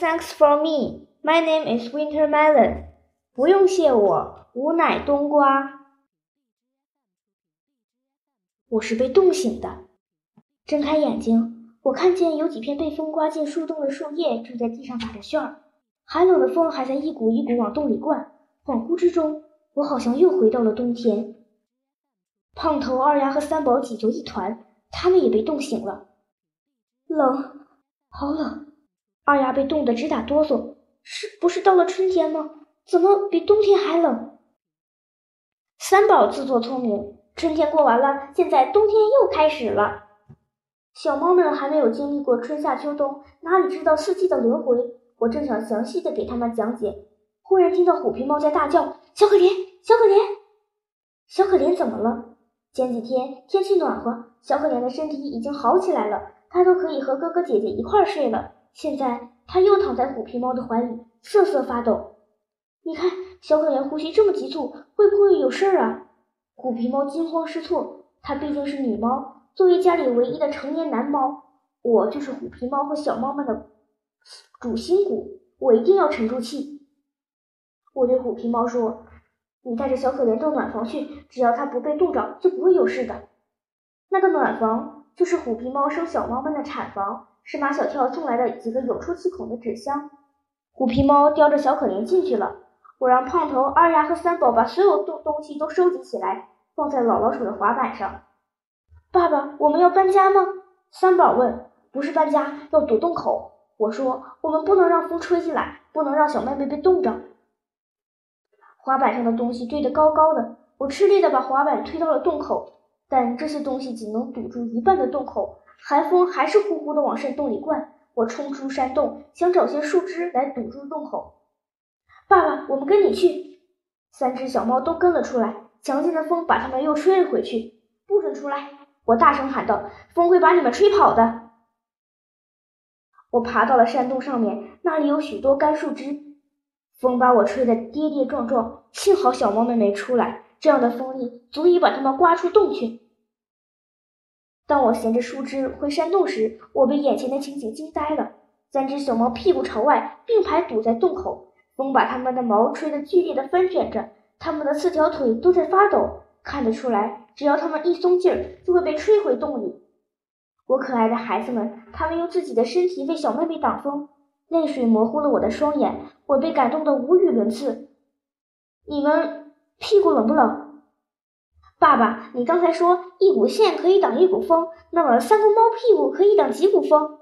Thanks for me. My name is Winter Melon. 不用谢我，吾乃冬瓜。我是被冻醒的，睁开眼睛，我看见有几片被风刮进树洞的树叶正在地上打着旋儿，寒冷的风还在一股一股往洞里灌。恍惚之中，我好像又回到了冬天。胖头、二丫和三宝挤作一团，他们也被冻醒了。冷，好冷！二丫被冻得直打哆嗦。是不是到了春天吗？怎么比冬天还冷？三宝自作聪明。春天过完了，现在冬天又开始了。小猫们还没有经历过春夏秋冬，哪里知道四季的轮回？我正想详细的给他们讲解，忽然听到虎皮猫在大叫：“小可怜，小可怜，小可怜，怎么了？”前几天天气暖和，小可怜的身体已经好起来了，它都可以和哥哥姐姐一块睡了。现在它又躺在虎皮猫的怀里，瑟瑟发抖。你看，小可怜呼吸这么急促，会不会有事儿啊？虎皮猫惊慌失措，它毕竟是女猫，作为家里唯一的成年男猫，我就是虎皮猫和小猫们的主心骨，我一定要沉住气。我对虎皮猫说：“你带着小可怜到暖房去，只要它不被冻着，就不会有事的。”那个暖房就是虎皮猫生小猫们的产房，是马小跳送来的几个有出气孔的纸箱。虎皮猫叼着小可怜进去了。我让胖头、二丫和三宝把所有东东西都收集起来，放在老老鼠的滑板上。爸爸，我们要搬家吗？三宝问。不是搬家，要堵洞口。我说，我们不能让风吹进来，不能让小妹妹被冻着。滑板上的东西堆得高高的，我吃力地把滑板推到了洞口，但这些东西仅能堵住一半的洞口，寒风还是呼呼地往山洞里灌。我冲出山洞，想找些树枝来堵住洞口。爸爸，我们跟你去。三只小猫都跟了出来，强劲的风把它们又吹了回去。不准出来！我大声喊道：“风会把你们吹跑的。”我爬到了山洞上面，那里有许多干树枝，风把我吹得跌跌撞撞。幸好小猫们没出来，这样的风力足以把它们刮出洞去。当我衔着树枝回山洞时，我被眼前的情景惊呆了：三只小猫屁股朝外，并排堵在洞口。风把它们的毛吹得剧烈的翻卷着，它们的四条腿都在发抖，看得出来，只要它们一松劲儿，就会被吹回洞里。我可爱的孩子们，他们用自己的身体为小妹妹挡风，泪水模糊了我的双眼，我被感动得无语伦次。你们屁股冷不冷？爸爸，你刚才说一股线可以挡一股风，那么三个猫屁股可以挡几股风？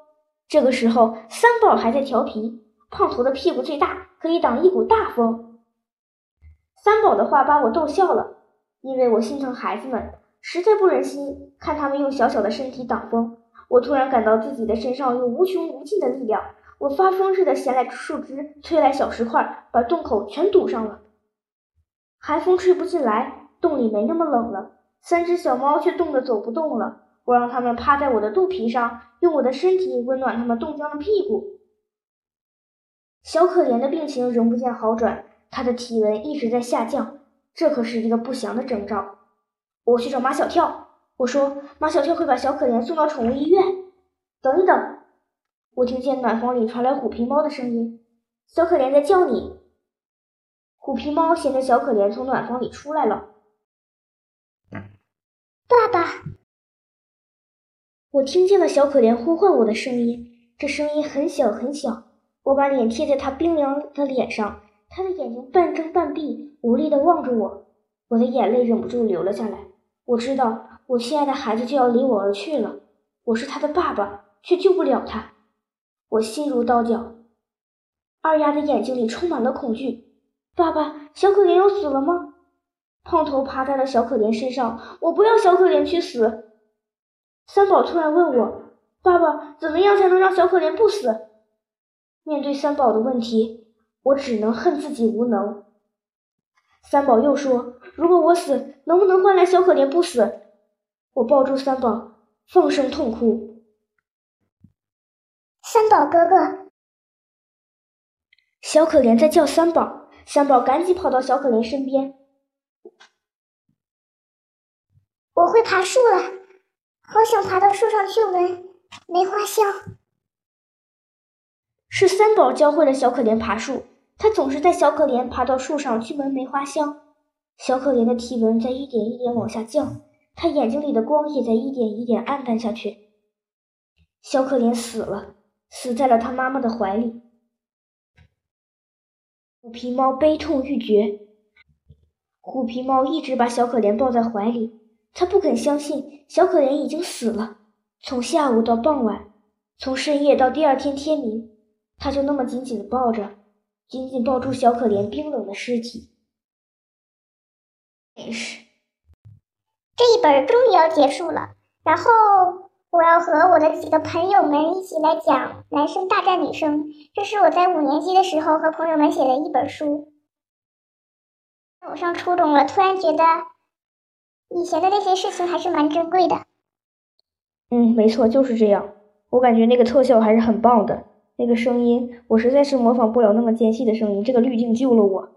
这个时候，三宝还在调皮，胖头的屁股最大。可以挡一股大风。三宝的话把我逗笑了，因为我心疼孩子们，实在不忍心看他们用小小的身体挡风。我突然感到自己的身上有无穷无尽的力量，我发疯似的衔来树枝，推来小石块，把洞口全堵上了。寒风吹不进来，洞里没那么冷了。三只小猫却冻得走不动了。我让它们趴在我的肚皮上，用我的身体温暖它们冻僵的屁股。小可怜的病情仍不见好转，他的体温一直在下降，这可是一个不祥的征兆。我去找马小跳，我说马小跳会把小可怜送到宠物医院。等一等，我听见暖房里传来虎皮猫的声音：“小可怜在叫你。”虎皮猫衔着小可怜从暖房里出来了。爸爸，我听见了小可怜呼唤我的声音，这声音很小很小。我把脸贴在他冰凉的脸上，他的眼睛半睁半闭，无力地望着我。我的眼泪忍不住流了下来。我知道我亲爱的孩子就要离我而去了，我是他的爸爸，却救不了他。我心如刀绞。二丫的眼睛里充满了恐惧。爸爸，小可怜要死了吗？胖头趴在了小可怜身上。我不要小可怜去死。三宝突然问我：“爸爸，怎么样才能让小可怜不死？”面对三宝的问题，我只能恨自己无能。三宝又说：“如果我死，能不能换来小可怜不死？”我抱住三宝，放声痛哭。三宝哥哥，小可怜在叫三宝，三宝赶紧跑到小可怜身边。我会爬树了，好想爬到树上去闻梅花香。是三宝教会了小可怜爬树。他总是带小可怜爬到树上去闻梅花香。小可怜的体温在一点一点往下降，他眼睛里的光也在一点一点暗淡下去。小可怜死了，死在了他妈妈的怀里。虎皮猫悲痛欲绝。虎皮猫一直把小可怜抱在怀里，他不肯相信小可怜已经死了。从下午到傍晚，从深夜到第二天天明，他就那么紧紧的抱着，紧紧抱住小可怜冰冷的尸体。没事，这一本终于要结束了，然后我要和我的几个朋友们一起来讲《男生大战女生》。这是我在五年级的时候和朋友们写的一本书。我上初中了，突然觉得以前的那些事情还是蛮珍贵的。嗯，没错，就是这样。我感觉那个特效还是很棒的，那个声音我实在是模仿不了那么尖细的声音，这个滤镜救了我。